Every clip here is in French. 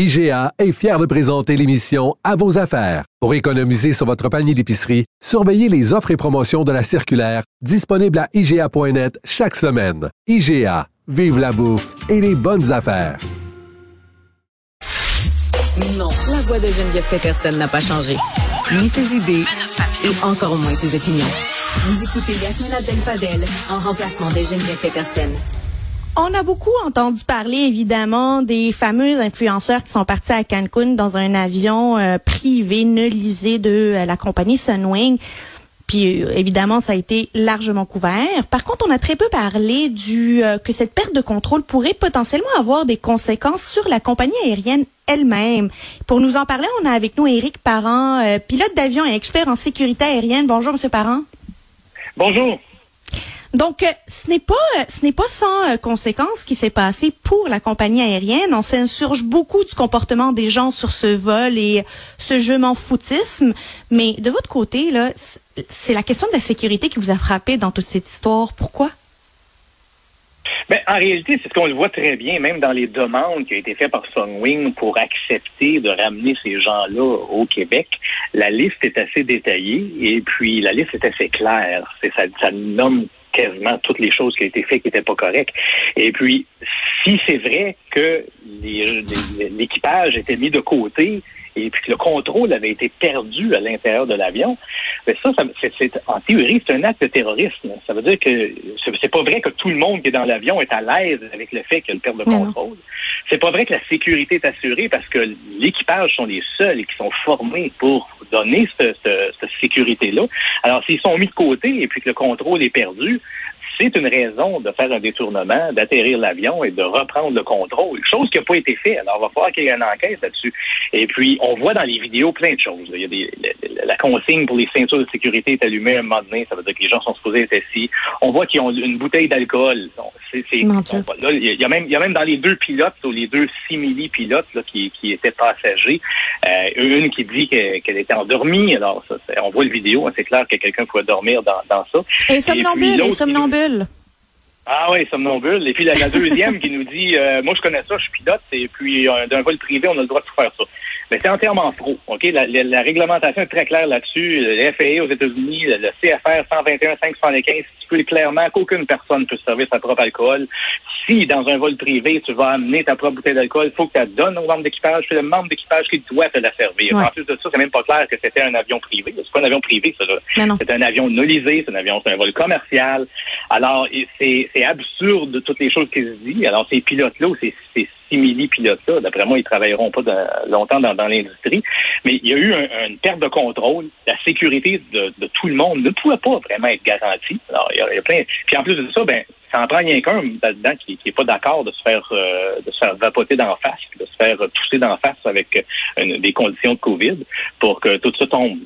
IGA est fier de présenter l'émission À vos affaires. Pour économiser sur votre panier d'épicerie, surveillez les offres et promotions de la circulaire disponible à IGA.net chaque semaine. IGA, vive la bouffe et les bonnes affaires. Non, la voix de Geneviève Peterson n'a pas changé. Ni ses idées, et encore moins ses opinions. Vous écoutez Yasmina Abdel-Fadel en remplacement de Geneviève Peterson. On a beaucoup entendu parler évidemment des fameux influenceurs qui sont partis à Cancun dans un avion euh, privé nolisé de euh, la compagnie Sunwing. Puis euh, évidemment, ça a été largement couvert. Par contre, on a très peu parlé du que cette perte de contrôle pourrait potentiellement avoir des conséquences sur la compagnie aérienne elle-même. Pour nous en parler, on a avec nous Éric Parent, pilote d'avion et expert en sécurité aérienne. Bonjour, Monsieur Parent. Bonjour. Donc, euh, ce n'est pas, euh, ce n'est pas sans euh, conséquence ce qui s'est passé pour la compagnie aérienne. On s'insurge beaucoup du comportement des gens sur ce vol et ce je m'en foutisme. Mais de votre côté, là, c'est la question de la sécurité qui vous a frappé dans toute cette histoire. Pourquoi? Ben, en réalité, c'est ce qu'on le voit très bien, même dans les demandes qui ont été faites par Sunwing pour accepter de ramener ces gens-là au Québec. La liste est assez détaillée et puis la liste est assez claire. C'est, ça, ça nomme quasiment toutes les choses qui ont été faites qui n'étaient pas correctes. Et puis, si c'est vrai que l'équipage était mis de côté et puis que le contrôle avait été perdu à l'intérieur de l'avion, ben ça, ça c'est, en théorie, c'est un acte de terrorisme. Ça veut dire que c'est pas vrai que tout le monde qui est dans l'avion est à l'aise avec le fait qu'il y a le perte de contrôle. C'est pas vrai que la sécurité est assurée parce que l'équipage sont les seuls qui sont formés pour donner cette, cette sécurité-là. Alors, s'ils sont mis de côté et puis que le contrôle est perdu, c'est une raison de faire un détournement, d'atterrir l'avion et de reprendre le contrôle, chose qui n'a pas été faite. Alors, il va falloir qu'il y ait une enquête là-dessus. Et puis, on voit dans les vidéos plein de choses. Il y a des, la, consigne pour les ceintures de sécurité est allumée un moment donné, ça veut dire que les gens sont supposés être assis. On voit qu'ils ont une bouteille d'alcool. C'est, il y a même, il y a même dans les deux pilotes, ou les deux simili-pilotes là, qui, qui étaient passagers, euh, une qui dit qu'elle était endormie. Alors, ça, on voit le vidéo, hein, c'est clair que quelqu'un pouvait dormir dans, dans ça. Et somnambule, et somnambule. gueule Ah oui, somnambule. Et puis la, deuxième qui nous dit, euh, moi je connais ça, je suis pilote, et puis euh, d'un vol privé, on a le droit de faire ça. Mais c'est entièrement faux. Ok, la, réglementation est très claire là-dessus. Le FAA aux États-Unis, le, CFR 121 575 stipule clairement qu'aucune personne peut servir sa propre alcool. Si dans un vol privé, tu vas amener ta propre bouteille d'alcool, il faut que tu la donnes au membre d'équipage. C'est le membre d'équipage qui doit te la servir. En plus de ça, c'est même pas clair que c'était un avion privé. C'est pas un avion privé, ça. C'est un avion nolisé, c'est un avion, c'est un vol commercial. Alors, c'est absurde toutes les choses qui se disent. Alors, ces pilotes-là, ces, ces simili-pilotes-là, d'après moi, ils travailleront pas longtemps dans, l'industrie. Mais il y a eu une perte de contrôle. La sécurité de, tout le monde ne pouvait pas vraiment être garantie. Alors, il y a, plein. Puis en plus de ça, ben, ça en prend rien qu'un là-dedans qui n'est pas d'accord de se faire euh, de se faire vapoter d'en face, de se faire tousser d'en face avec euh, des conditions de COVID pour que tout ça tombe.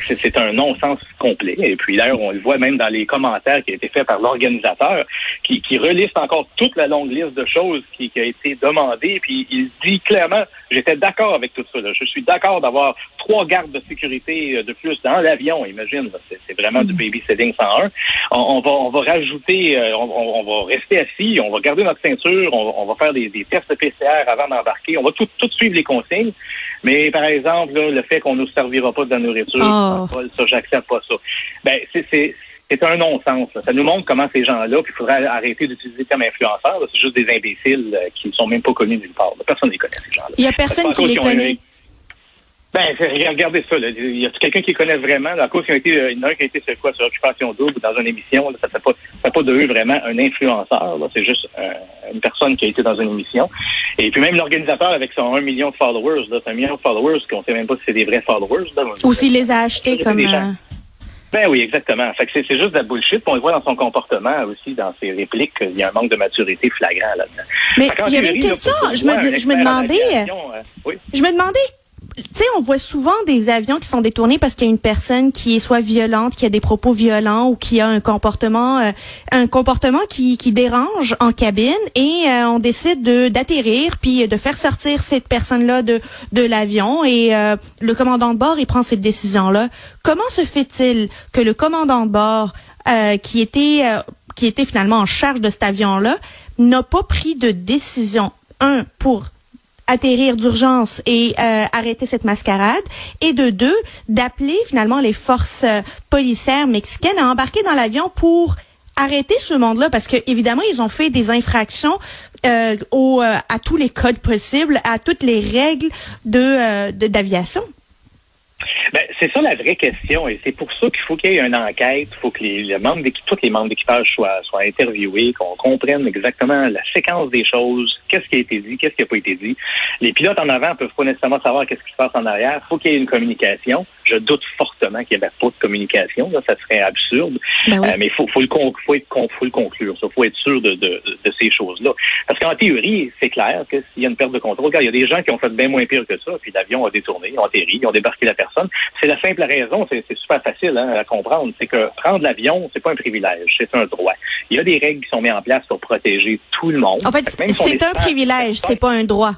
C'est un non-sens complet. Et puis d'ailleurs, on le voit même dans les commentaires qui ont été faits par l'organisateur, qui, qui reliste encore toute la longue liste de choses qui, qui a été demandée. Puis il dit clairement, j'étais d'accord avec tout ça. Je suis d'accord d'avoir trois gardes de sécurité euh, de plus dans l'avion. Imagine, c'est vraiment du mm. babysitting 101. On, on, va, on va rajouter, euh, on, on, va rester assis, on va garder notre ceinture, on, va faire des, des tests PCR avant d'embarquer. On va tout, tout suivre les consignes. Mais par exemple, le fait qu'on ne nous servira pas de nourriture, oh. ça, j'accepte pas ça. Ben, c'est c'est un non-sens. Ça nous montre comment ces gens-là, puis il faudrait arrêter d'utiliser comme influenceurs. C'est juste des imbéciles euh, qui ne sont même pas connus nulle part. Personne ne les connaît, ces gens-là. Il n'y a personne qui les connaît. Ben, regardez ça. Là. Il y a quelqu'un qui connaît vraiment. La cause qui a été, il y en a un qui a été sur quoi, sur Occupation Double dans une émission. ça fait pas, fait pas de eux vraiment un influenceur. C'est juste euh, une personne qui a été dans une émission. Et puis même l'organisateur avec son 1 million de followers, c'est un million de followers qu'on ne sait même pas si c'est des vrais followers. Ou s'il les a achetés comme. Ben oui, exactement. Fait que c'est, c'est juste de la bullshit. On le voit dans son comportement aussi, dans ses répliques, il y a un manque de maturité flagrant là-dedans. Mais il y avait une question, je me- moi, un je me demandais, euh, oui. Je me demandais, tu sais, on voit souvent des avions qui sont détournés parce qu'il y a une personne qui est soit violente, qui a des propos violents ou qui a un comportement, euh, un comportement qui, dérange en cabine et euh, on décide de d'atterrir puis de faire sortir cette personne-là de de l'avion et euh, le commandant de bord il prend cette décision-là. Comment se fait-il que le commandant de bord qui était qui était finalement en charge de cet avion-là n'a pas pris de décision un pour atterrir d'urgence et euh, arrêter cette mascarade et de deux d'appeler finalement les forces euh, policières mexicaines à embarquer dans l'avion pour arrêter ce monde-là parce que évidemment ils ont fait des infractions euh, au, euh, à tous les codes possibles à toutes les règles de euh, d'aviation. C'est ça la vraie question et c'est pour ça qu'il faut qu'il y ait une enquête, il faut que les, les membres tous les membres d'équipage soient, soient interviewés, qu'on comprenne exactement la séquence des choses, qu'est-ce qui a été dit, qu'est-ce qui n'a pas été dit. Les pilotes en avant peuvent pas nécessairement savoir qu'est-ce qui se passe en arrière. Il faut qu'il y ait une communication. Je doute fortement qu'il n'y avait pas de communication. Là, ça serait absurde. Ben oui. Euh, mais il faut, faut, le, con- faut, être, con- faut le conclure. Il faut être sûr de, de, de ces choses-là. Parce qu'en théorie, c'est clair que s'il y a une perte de contrôle, il y a des gens qui ont fait bien moins pire que ça, puis l'avion a détourné, ils ont atterri, ils ont débarqué la personne. C'est la simple raison, c'est super facile hein, à comprendre, c'est que prendre l'avion, c'est pas un privilège, c'est un droit. Il y a des règles qui sont mises en place pour protéger tout le monde. En fait, c'est un privilège, c'est pas un droit.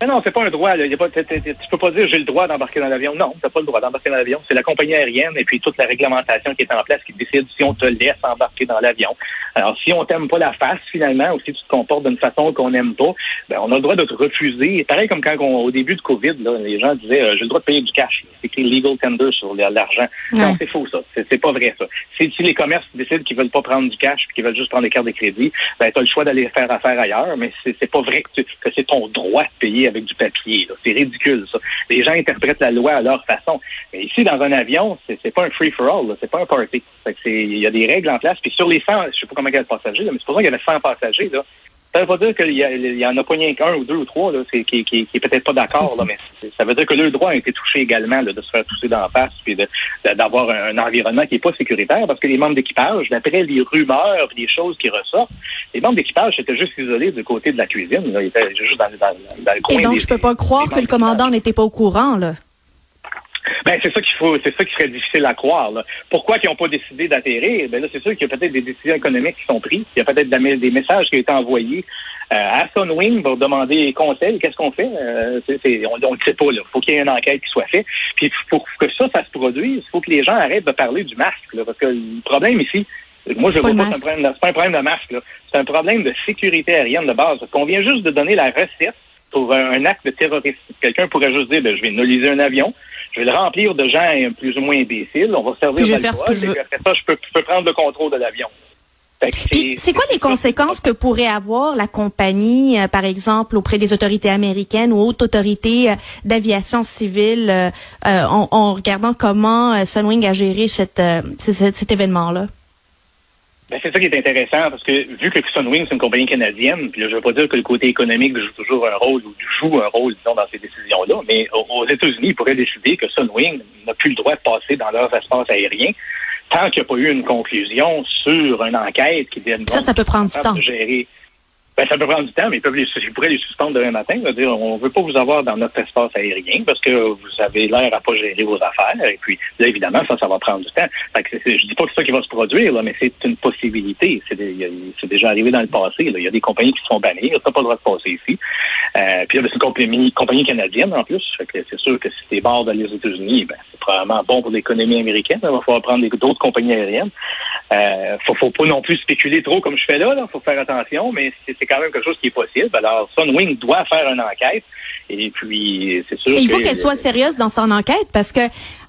Mais non, c'est pas un droit. Là. Il y a pas, t'es- t'es- t'es- tu peux pas dire j'ai le droit d'embarquer dans l'avion. Non, t'as pas le droit d'embarquer dans l'avion. C'est la compagnie aérienne et puis toute la réglementation qui est en place qui décide si on te laisse embarquer dans l'avion. Alors, si on t'aime pas la face finalement, ou si tu te comportes d'une façon qu'on n'aime pas, ben, on a le droit de te refuser. Pareil comme quand on- au début de Covid, là, les gens disaient euh, j'ai le droit de payer du cash. C'est écrit legal tender sur l'argent. Ouais. Non, c'est faux ça. C'est pas vrai ça. Si, si les commerces décident qu'ils veulent pas prendre du cash, qu'ils veulent juste prendre des cartes de crédit, ben tu as le choix d'aller faire affaire ailleurs, mais c'est pas vrai que, que c'est ton droit de payer avec du papier. C'est ridicule ça. Les gens interprètent la loi à leur façon. Mais ici dans un avion, c'est pas un free for all, là. c'est pas un party. Il y a des règles en place. Puis sur les 100, je sais pas combien il y a de passagers, là, mais supposons qu'il y avait 100 passagers. Ça veut pas dire qu'il y, en a pas rien qu'un ou deux ou trois là, qui, qui, qui est peut-être pas d'accord, mais ça veut dire que le droit a été touché également là, de se faire toucher d'en face puis d'avoir un, un environnement qui est pas sécuritaire parce que les membres d'équipage, d'après les rumeurs, les choses qui ressortent, les membres d'équipage étaient juste isolés du côté de la cuisine. Là. Ils étaient juste dans, dans- dans le coin Et donc des- je peux pas croire que le commandant n'était pas au courant là. Ben, c'est ça qu'il faut, c'est ça qui serait difficile à croire. Là. Pourquoi ils n'ont pas décidé d'atterrir? Ben là, c'est sûr qu'il y a peut-être des décisions économiques qui sont prises. Il y a peut-être des messages qui ont été envoyés euh, à Sunwing pour demander conseil. Qu'est-ce qu'on fait? Euh, on ne sait pas. Il faut qu'il y ait une enquête qui soit faite. Puis pour que ça, ça se produise, il faut que les gens arrêtent de parler du masque. Là, parce que le problème ici, moi, je vois le pas que c'est un masque. problème, de- c'est pas un problème de masque. là. C'est un problème de sécurité aérienne de base. Parce qu'on vient juste de donner la recette pour un, un acte de terrorisme. Quelqu'un pourrait juste dire, ben, je vais nulliser un avion, je vais le remplir de gens plus ou moins imbéciles, on va servir Puis je vais faire ce d'alcool, que je après ça, je peux, je peux prendre le contrôle de l'avion. C'est quoi les conséquences que pourrait avoir la compagnie, euh, par exemple, auprès des autorités américaines ou autres autorités euh, d'aviation civile, euh, euh, en, en regardant comment Sunwing a géré cette, euh, c- c- cet événement-là? Ben, c'est ça qui est intéressant, parce que vu que Sunwing, c'est une compagnie canadienne, puis là, je veux pas dire que le côté économique joue toujours un rôle ou joue un rôle, disons, dans ces décisions-là, mais aux, États-Unis, ils pourraient décider que Sunwing n'a plus le droit de passer dans leurs espaces aériens tant qu'il n'y a pas eu une conclusion sur une enquête qui démontre Ça, ça peut prendre du temps. gérer. Ben, ça peut prendre du temps, mais ils, peuvent les, pourraient les suspendre demain matin. dire on veut pas vous avoir dans notre espace aérien parce que vous avez l'air à pas gérer vos affaires. Et puis, là, évidemment, ça, ça va prendre du temps. Fait que je dis pas que c'est ça qui va se produire, là, mais c'est une possibilité. C'est déjà arrivé dans le passé. Il y a des compagnies qui se font bannir. Ça pas le droit de passer ici. Euh, puis là, ben, c'est une compagnie, compagnie canadienne en plus. C'est sûr que si t'es barres d'aller aux États-Unis, ben, c'est probablement bon pour l'économie américaine. Il va falloir prendre d'autres compagnies aériennes. Euh, faut, faut pas non plus spéculer trop comme je fais là. Il faut faire attention, mais c'est quand même quelque chose qui est possible. Alors, Sunwing doit faire une enquête. Et puis, c'est sûr Et il faut que- qu'elle soit sérieuse dans son enquête parce que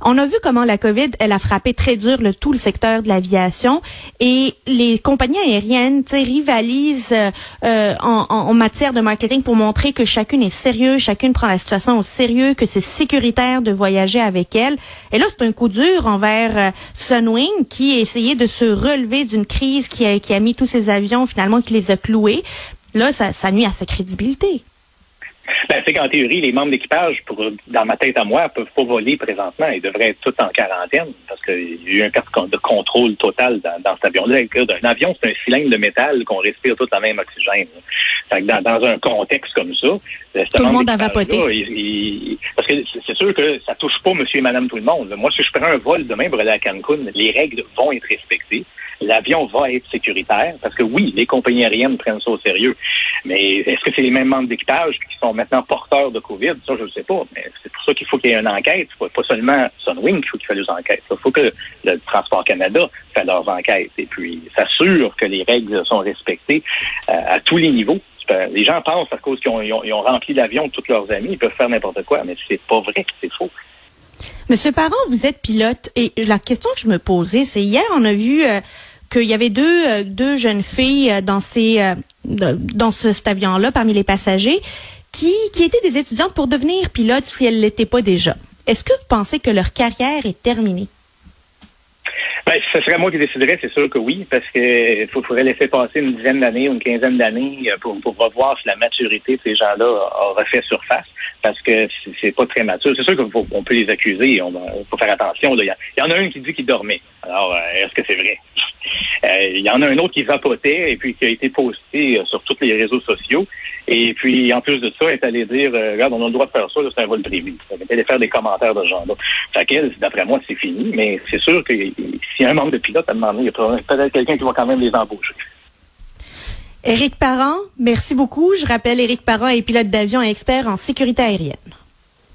on a vu comment la COVID, elle a frappé très dur le tout le secteur de l'aviation et les compagnies aériennes, rivalisent euh, euh, en, en- en matière de marketing pour montrer que chacune est sérieuse, chacune prend la situation au sérieux, que c'est sécuritaire de voyager avec elle. Et là, c'est un coup dur envers euh, Sunwing qui a essayé de se relever d'une crise qui a, qui a mis tous ses avions finalement, qui les a cloués. Là, ça, ça nuit à sa crédibilité. Ben, c'est qu'en théorie, les membres d'équipage, pour dans ma tête à moi, peuvent pas voler présentement. Ils devraient être tous en quarantaine parce qu'il y a eu un cas de contrôle total dans, cet avion-là. Un avion, c'est un cylindre de métal qu'on respire tout la même oxygène. Fait que dans, dans, un contexte comme ça, tout le monde a vapoté. parce que c'est sûr que ça touche pas monsieur et madame tout le monde. Moi, si je prends un vol demain pour aller à Cancun, les règles vont être respectées l'avion va être sécuritaire, parce que oui, les compagnies aériennes prennent ça au sérieux. Mais est-ce que c'est les mêmes membres d'équipage qui sont maintenant porteurs de COVID? Ça, je ne sais pas. Mais c'est pour ça qu'il faut qu'il y ait une enquête. Pas seulement Sunwing qu'il faut qu'il fasse des enquêtes. Il faut que le Transport Canada fasse leurs enquêtes et puis s'assure que les règles sont respectées euh, à tous les niveaux les gens pensent à cause qu'ils ont, rempli l'avion de tous leurs amis, ils peuvent faire n'importe quoi, mais c'est pas vrai, c'est faux. Monsieur Parent, vous êtes pilote et la question que je me posais, c'est hier on a vu euh, qu'il y avait deux, euh, deux jeunes filles euh, dans, ces, euh, dans ce, cet avion-là, parmi les passagers, qui, qui étaient des étudiantes pour devenir pilotes si elles ne l'étaient pas déjà. Est-ce que vous pensez que leur carrière est terminée? Ben, ce serait moi qui déciderais, c'est sûr que oui, parce que faudrait laisser passer une dizaine d'années ou une quinzaine d'années pour, pour revoir si la maturité de ces gens-là a refait surface, parce que c'est pas très mature. C'est sûr qu'on peut les accuser, on faut faire attention. Il y, en a un qui dit qu'il dormait. Alors, est-ce que c'est vrai? Euh, il y en a un autre qui vapotait et puis qui a été posté euh, sur tous les réseaux sociaux. Et puis, en plus de ça, est allé dire, euh, regarde, on a le droit de faire ça, c'est un vol privé. Elle allé faire des commentaires de ce genre-là. Fait d'après moi, c'est fini. Mais c'est sûr que si un membre de pilote a demandé, il y a peut-être quelqu'un qui va quand même les embaucher. Éric Parent, merci beaucoup. Je rappelle, Éric Parent est pilote d'avion et expert en sécurité aérienne.